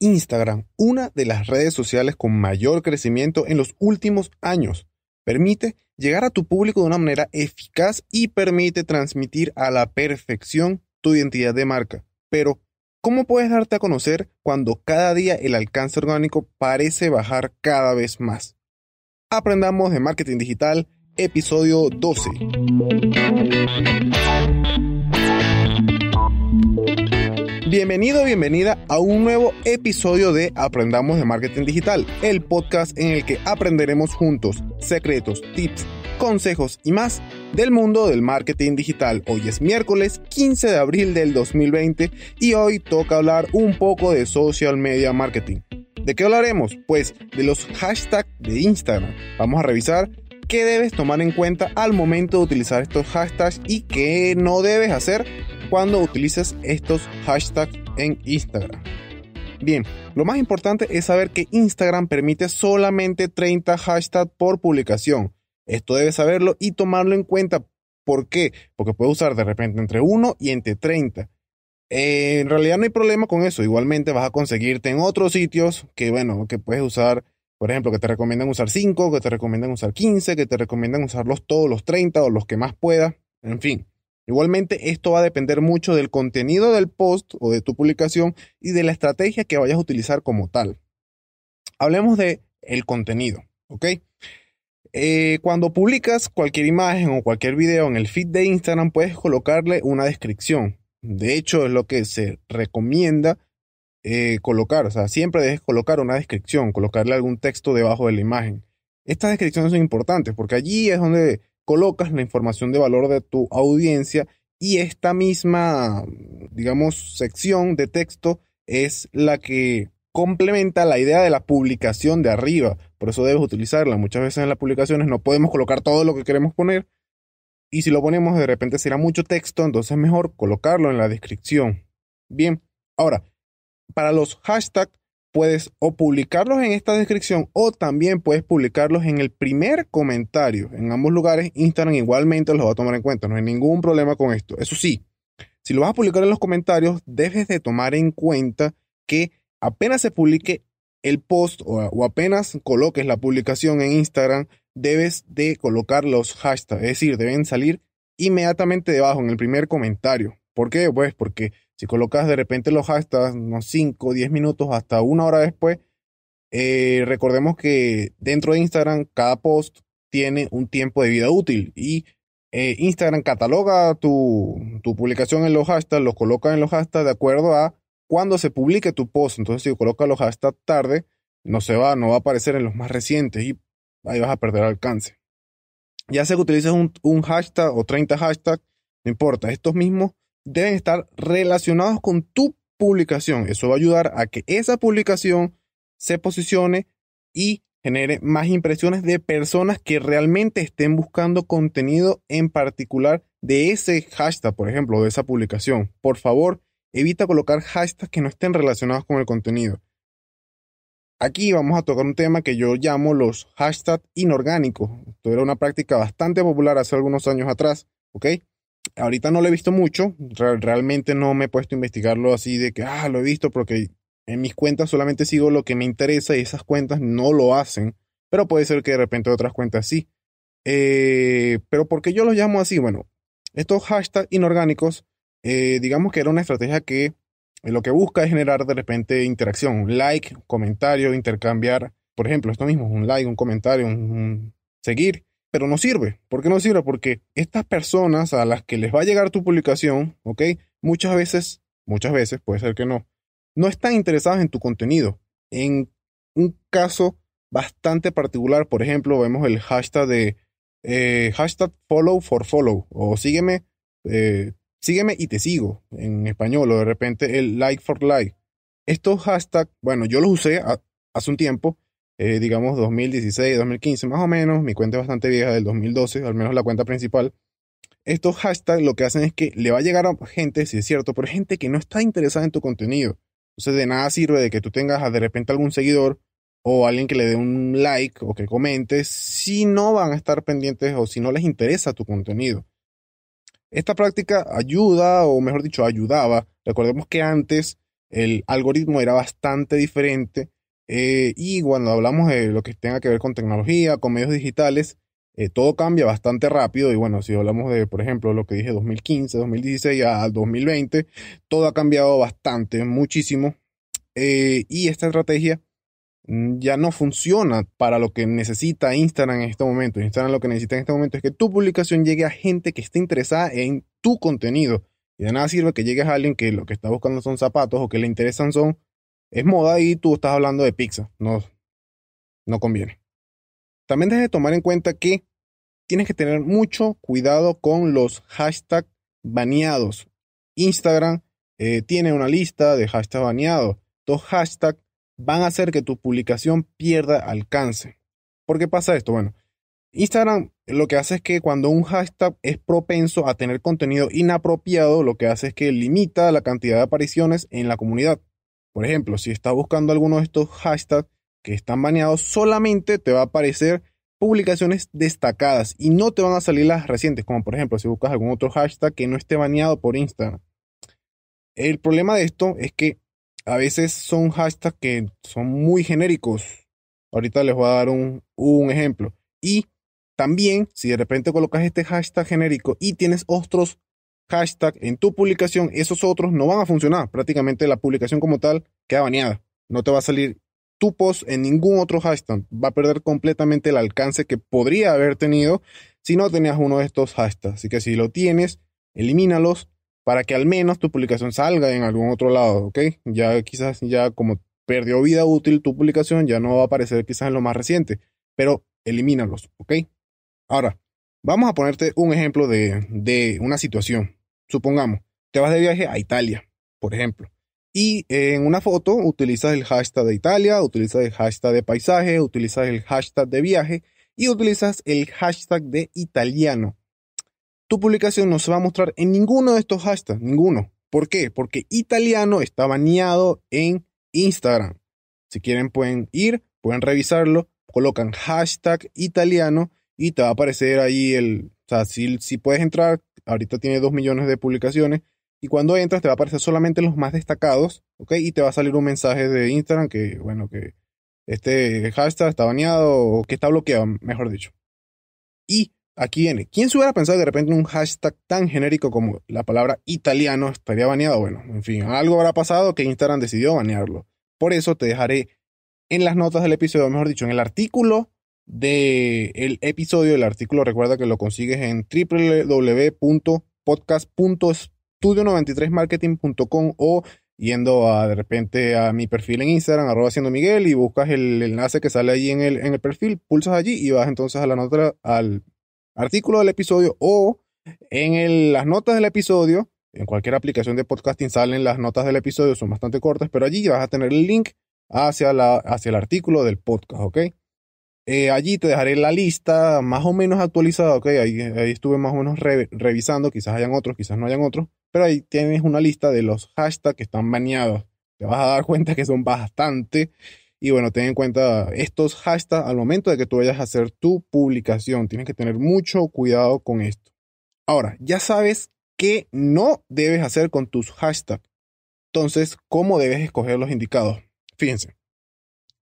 Instagram, una de las redes sociales con mayor crecimiento en los últimos años, permite llegar a tu público de una manera eficaz y permite transmitir a la perfección tu identidad de marca. Pero, ¿cómo puedes darte a conocer cuando cada día el alcance orgánico parece bajar cada vez más? Aprendamos de marketing digital, episodio 12. Bienvenido, bienvenida a un nuevo episodio de Aprendamos de Marketing Digital, el podcast en el que aprenderemos juntos secretos, tips, consejos y más del mundo del marketing digital. Hoy es miércoles 15 de abril del 2020 y hoy toca hablar un poco de social media marketing. ¿De qué hablaremos? Pues de los hashtags de Instagram. Vamos a revisar qué debes tomar en cuenta al momento de utilizar estos hashtags y qué no debes hacer cuando utilices estos hashtags en Instagram. Bien, lo más importante es saber que Instagram permite solamente 30 hashtags por publicación. Esto debes saberlo y tomarlo en cuenta. ¿Por qué? Porque puedes usar de repente entre 1 y entre 30. Eh, en realidad no hay problema con eso. Igualmente vas a conseguirte en otros sitios que, bueno, que puedes usar, por ejemplo, que te recomiendan usar 5, que te recomiendan usar 15, que te recomiendan usarlos todos los 30 o los que más puedas. En fin, Igualmente, esto va a depender mucho del contenido del post o de tu publicación y de la estrategia que vayas a utilizar como tal. Hablemos de el contenido, ¿ok? Eh, cuando publicas cualquier imagen o cualquier video en el feed de Instagram, puedes colocarle una descripción. De hecho, es lo que se recomienda eh, colocar. O sea, siempre debes colocar una descripción, colocarle algún texto debajo de la imagen. Estas descripciones son importantes porque allí es donde colocas la información de valor de tu audiencia y esta misma, digamos, sección de texto es la que complementa la idea de la publicación de arriba. Por eso debes utilizarla. Muchas veces en las publicaciones no podemos colocar todo lo que queremos poner. Y si lo ponemos de repente será mucho texto, entonces es mejor colocarlo en la descripción. Bien, ahora, para los hashtags puedes o publicarlos en esta descripción o también puedes publicarlos en el primer comentario. En ambos lugares, Instagram igualmente los va a tomar en cuenta. No hay ningún problema con esto. Eso sí, si lo vas a publicar en los comentarios, debes de tomar en cuenta que apenas se publique el post o, apenas coloques la publicación en Instagram, debes de colocar los hashtags. Es decir, deben salir inmediatamente debajo en el primer comentario. ¿Por qué? Pues porque si colocas de repente los hashtags unos 5, 10 minutos hasta una hora después, eh, recordemos que dentro de Instagram cada post tiene un tiempo de vida útil y eh, Instagram cataloga tu, tu, publicación en los hashtags, los coloca en los hashtags de acuerdo a cuando se publique tu post. Entonces, si colocas los hashtags tarde, no se va, no va a aparecer en los más recientes y ahí vas a perder alcance. Ya sea que utilices un, un hashtag o 30 hashtags, no importa, estos mismos deben estar relacionados con tu publicación. Eso va a ayudar a que esa publicación se posicione y genere más impresiones de personas que realmente estén buscando contenido en particular de ese hashtag, por ejemplo, de esa publicación. Por favor, evita colocar hashtags que no estén relacionados con el contenido. Aquí vamos a tocar un tema que yo llamo los hashtags inorgánicos. Esto era una práctica bastante popular hace algunos años atrás, ¿ok? Ahorita no lo he visto mucho, realmente no me he puesto a investigarlo así de que, ah, lo he visto porque en mis cuentas solamente sigo lo que me interesa y esas cuentas no lo hacen, pero puede ser que de repente otras cuentas sí. Eh, pero ¿por qué yo los llamo así? Bueno, estos hashtags inorgánicos, eh, digamos que era una estrategia que lo que busca es generar de repente interacción, like, comentario, intercambiar, por ejemplo, esto mismo, un like, un comentario, un seguir pero no sirve. ¿Por qué no sirve? Porque estas personas a las que les va a llegar tu publicación, ¿ok? Muchas veces, muchas veces, puede ser que no, no están interesadas en tu contenido. En un caso bastante particular, por ejemplo, vemos el hashtag de eh, hashtag follow for follow o sígueme, eh, sígueme y te sigo en español o de repente el like for like. Estos hashtags, bueno, yo los usé hace un tiempo eh, digamos 2016, 2015 más o menos, mi cuenta es bastante vieja del 2012, al menos la cuenta principal. Estos hashtags lo que hacen es que le va a llegar a gente, si es cierto, pero gente que no está interesada en tu contenido. Entonces de nada sirve de que tú tengas de repente algún seguidor o alguien que le dé un like o que comente si no van a estar pendientes o si no les interesa tu contenido. Esta práctica ayuda, o mejor dicho, ayudaba. Recordemos que antes el algoritmo era bastante diferente. Eh, y cuando hablamos de lo que tenga que ver con tecnología, con medios digitales, eh, todo cambia bastante rápido. Y bueno, si hablamos de, por ejemplo, lo que dije 2015, 2016 a 2020, todo ha cambiado bastante, muchísimo. Eh, y esta estrategia mm, ya no funciona para lo que necesita Instagram en este momento. Instagram lo que necesita en este momento es que tu publicación llegue a gente que esté interesada en tu contenido. Y de nada sirve que llegues a alguien que lo que está buscando son zapatos o que le interesan son es moda y tú estás hablando de pizza. No, no conviene. También debes de tomar en cuenta que tienes que tener mucho cuidado con los hashtags baneados. Instagram eh, tiene una lista de hashtags baneados. Estos hashtags van a hacer que tu publicación pierda alcance. ¿Por qué pasa esto? Bueno, Instagram lo que hace es que cuando un hashtag es propenso a tener contenido inapropiado, lo que hace es que limita la cantidad de apariciones en la comunidad. Por ejemplo, si estás buscando alguno de estos hashtags que están baneados, solamente te va a aparecer publicaciones destacadas y no te van a salir las recientes, como por ejemplo si buscas algún otro hashtag que no esté baneado por Instagram. El problema de esto es que a veces son hashtags que son muy genéricos. Ahorita les voy a dar un, un ejemplo. Y también, si de repente colocas este hashtag genérico y tienes otros hashtags en tu publicación, esos otros no van a funcionar. Prácticamente la publicación como tal queda baneada. No te va a salir tu post en ningún otro hashtag. Va a perder completamente el alcance que podría haber tenido si no tenías uno de estos hashtags. Así que si lo tienes, elimínalos para que al menos tu publicación salga en algún otro lado, ¿ok? Ya quizás ya como perdió vida útil tu publicación, ya no va a aparecer quizás en lo más reciente, pero elimínalos, ¿ok? Ahora, vamos a ponerte un ejemplo de, una situación. Supongamos, te vas de viaje a Italia, por ejemplo. Y en una foto utilizas el hashtag de Italia, utilizas el hashtag de paisaje, utilizas el hashtag de viaje y utilizas el hashtag de italiano. Tu publicación no se va a mostrar en ninguno de estos hashtags, ninguno. ¿Por qué? Porque italiano está baneado en Instagram. Si quieren pueden ir, pueden revisarlo, colocan hashtag italiano y te va a aparecer ahí el, o sea, si, puedes entrar, ahorita tiene 2 millones de publicaciones, y cuando entras te va a aparecer solamente los más destacados, ¿ok? Y te va a salir un mensaje de Instagram que, bueno, que este hashtag está baneado o que está bloqueado, mejor dicho. Y aquí viene, ¿quién se hubiera pensado que de repente un hashtag tan genérico como la palabra italiano estaría baneado? Bueno, en fin, algo habrá pasado que Instagram decidió banearlo. Por eso te dejaré en las notas del episodio, mejor dicho, en el artículo del episodio, el artículo recuerda que lo consigues en www.podcast.studio93marketing.com o yendo a de repente a mi perfil en Instagram, arroba siendo Miguel, y buscas el enlace que sale ahí en el, en el perfil, pulsas allí y vas entonces a la nota, al artículo del episodio o en las notas del episodio, en cualquier aplicación de podcasting salen las notas del episodio, son bastante cortas, pero allí vas a tener el link hacia, la, hacia el artículo del podcast, ¿ok? Eh, allí te dejaré la lista más o menos actualizada, ok, ahí, estuve más o menos revisando, quizás hayan otros, quizás no hayan otros, pero ahí tienes una lista de los hashtags que están baneados. Te vas a dar cuenta que son bastante. Y bueno, ten en cuenta estos hashtags al momento de que tú vayas a hacer tu publicación. Tienes que tener mucho cuidado con esto. Ahora, ya sabes qué no debes hacer con tus hashtags. Entonces, ¿cómo debes escoger los indicados? Fíjense,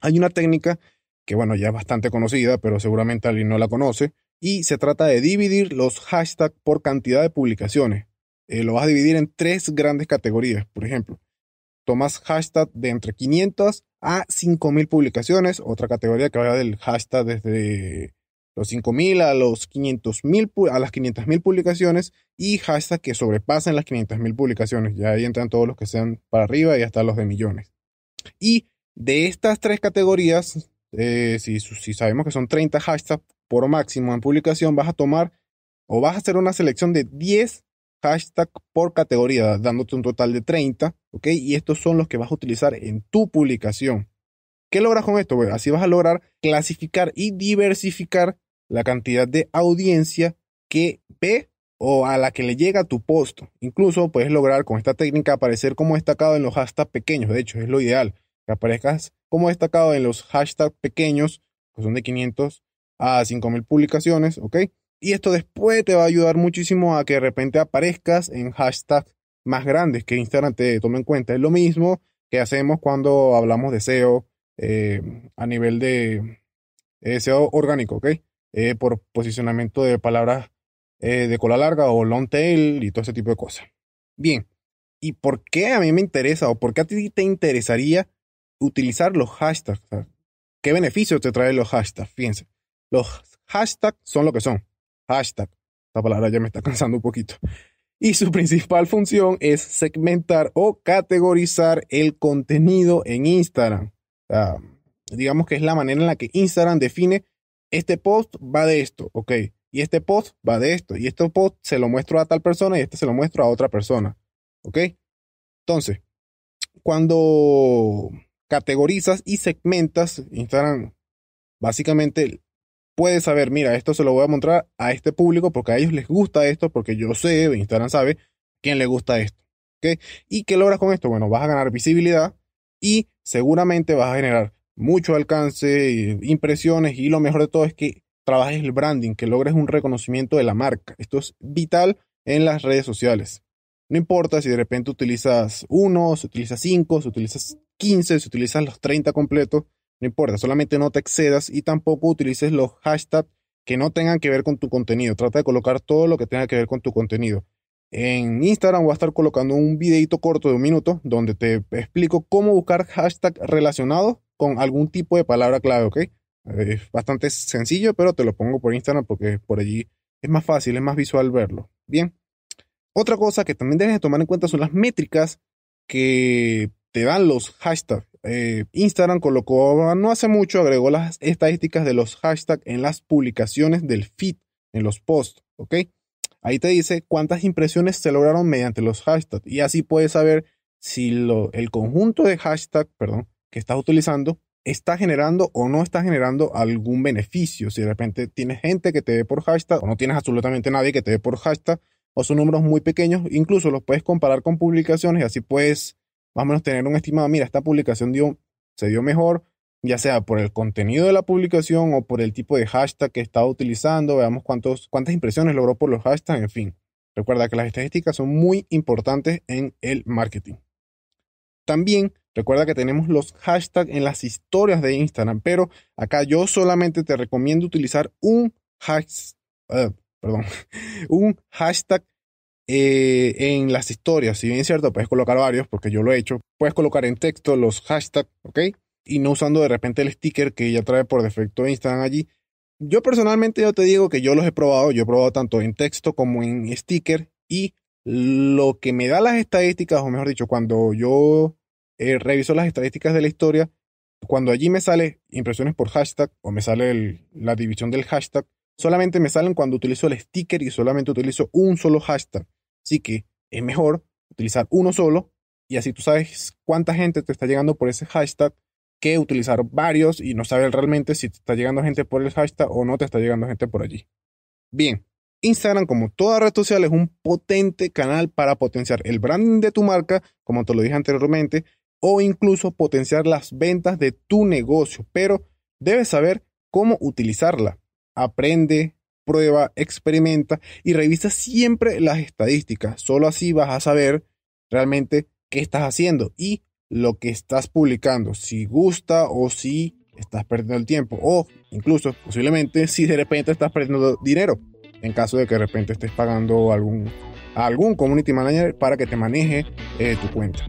hay una técnica que bueno, ya es bastante conocida, pero seguramente alguien no la conoce, y se trata de dividir los hashtags por cantidad de publicaciones. Eh, lo vas a dividir en tres grandes categorías, por ejemplo. Tomas hashtag de entre 500 a 5000 publicaciones, otra categoría que vaya del hashtag desde los 5000 a los 500.000 a las 500.000 publicaciones y hashtag que sobrepasen las 500.000 publicaciones. Ya ahí entran todos los que sean para arriba y hasta los de millones. Y de estas tres categorías eh, si, sabemos que son 30 hashtags por máximo en publicación, vas a tomar o vas a hacer una selección de 10 hashtags por categoría, dándote un total de 30, ¿ok? Y estos son los que vas a utilizar en tu publicación. ¿Qué logras con esto? así vas a lograr clasificar y diversificar la cantidad de audiencia que ve o a la que le llega tu post. Incluso puedes lograr con esta técnica aparecer como destacado en los hashtags pequeños. De hecho, es lo ideal que aparezcas como destacado en los hashtags pequeños, que son de 500 a 5000 publicaciones, ¿ok? Y esto después te va a ayudar muchísimo a que de repente aparezcas en hashtags más grandes que Instagram te tome en cuenta. Es lo mismo que hacemos cuando hablamos de SEO eh, a nivel de SEO orgánico, ¿ok? Eh, por posicionamiento de palabras de cola larga o long tail y todo ese tipo de cosas. Bien, ¿y por qué a mí me interesa o por qué a ti te interesaría utilizar los hashtags? ¿Qué beneficios te traen los hashtags? Fíjense, los hashtags son lo que son. Hashtag. Esta palabra ya me está cansando un poquito. Y su principal función es segmentar o categorizar el contenido en Instagram. digamos que es la manera en la que Instagram define este post va de esto, ok. Y este post va de esto. Y este post se lo muestro a tal persona y este se lo muestro a otra persona. ¿Ok? Entonces, cuando categorizas y segmentas, Instagram básicamente puede saber, mira, esto se lo voy a mostrar a este público porque a ellos les gusta esto, porque yo sé, Instagram sabe quién le gusta esto. ¿Ok? ¿Y qué logras con esto? Bueno, vas a ganar visibilidad y seguramente vas a generar mucho alcance, impresiones y lo mejor de todo es que trabajes el branding, que logres un reconocimiento de la marca. Esto es vital en las redes sociales. No importa si de repente utilizas uno, si utilizas cinco, si utilizas 15, si utilizas los 30 completos, no importa, solamente no te excedas y tampoco utilices los hashtags que no tengan que ver con tu contenido. Trata de colocar todo lo que tenga que ver con tu contenido. En Instagram voy a estar colocando un videito corto de un minuto donde te explico cómo buscar hashtags relacionados con algún tipo de palabra clave, ¿ok? Es bastante sencillo, pero te lo pongo por Instagram porque por allí es más fácil, es más visual verlo. Bien. Otra cosa que también debes tomar en cuenta son las métricas que te dan los hashtags. Eh, Instagram colocó, no hace mucho, agregó las estadísticas de los hashtags en las publicaciones del feed, en los posts, ¿ok? Ahí te dice cuántas impresiones se lograron mediante los hashtags y así puedes saber si el conjunto de hashtags, perdón, que estás utilizando está generando o no está generando algún beneficio. Si de repente tienes gente que te ve por hashtag o no tienes absolutamente nadie que te ve por hashtag o son números muy pequeños, incluso los puedes comparar con publicaciones y así puedes más o menos tener un estimado, mira, esta publicación dio, se dio mejor, ya sea por el contenido de la publicación o por el tipo de hashtag que estaba utilizando, veamos cuántos, cuántas impresiones logró por los hashtags, en fin. Recuerda que las estadísticas son muy importantes en el marketing. También recuerda que tenemos los hashtags en las historias de Instagram, pero acá yo solamente te recomiendo utilizar un hashtag, eh, perdón, un hashtag eh, en las historias, si bien es cierto, puedes colocar varios, porque yo lo he hecho, puedes colocar en texto los hashtags, ¿ok? Y no usando de repente el sticker que ya trae por defecto Instagram allí. Yo personalmente yo te digo que yo los he probado, yo he probado tanto en texto como en sticker y lo que me da las estadísticas, o mejor dicho, cuando yo eh, reviso las estadísticas de la historia, cuando allí me sale impresiones por hashtag o me sale la división del hashtag, solamente me salen cuando utilizo el sticker y solamente utilizo un solo hashtag. Así que es mejor utilizar uno solo y así tú sabes cuánta gente te está llegando por ese hashtag que utilizar varios y no saber realmente si te está llegando gente por el hashtag o no te está llegando gente por allí. Bien, Instagram, como toda red social, es un potente canal para potenciar el branding de tu marca, como te lo dije anteriormente, o incluso potenciar las ventas de tu negocio, pero debes saber cómo utilizarla. Aprende, prueba, experimenta y revisa siempre las estadísticas. Solo así vas a saber realmente qué estás haciendo y lo que estás publicando, si gusta o si estás perdiendo el tiempo o incluso posiblemente si de repente estás perdiendo dinero en caso de que de repente estés pagando algún, a algún community manager para que te maneje eh, tu cuenta.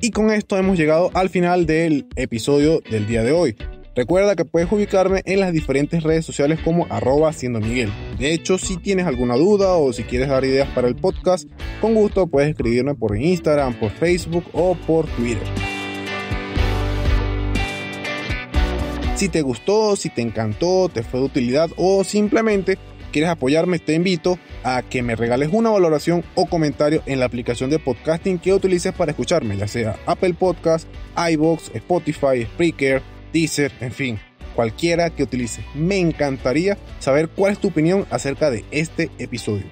Y con esto hemos llegado al final del episodio del día de hoy. Recuerda que puedes ubicarme en las diferentes redes sociales como arroba siendo Miguel. De hecho, si tienes alguna duda o si quieres dar ideas para el podcast, con gusto puedes escribirme por Instagram, por Facebook o por Twitter. Si te gustó, si te encantó, te fue de utilidad o simplemente quieres apoyarme, te invito a que me regales una valoración o comentario en la aplicación de podcasting que utilices para escucharme, ya sea Apple Podcast, iBox, Spotify, Spreaker, Deezer, en fin, cualquiera que utilices. Me encantaría saber cuál es tu opinión acerca de este episodio.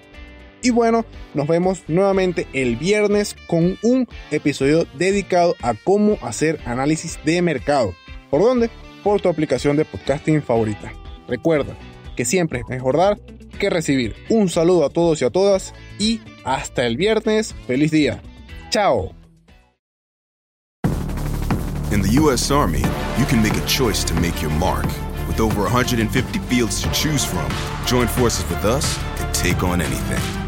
Y bueno, nos vemos nuevamente el viernes con un episodio dedicado a cómo hacer análisis de mercado. ¿Por dónde? Por tu aplicación de podcasting favorita. Recuerda que siempre es mejor dar que recibir. Un saludo a todos y a todas y Hasta el viernes, feliz día. Chao. In the U.S. Army, you can make a choice to make your mark. With over 150 fields to choose from, join forces with us and take on anything.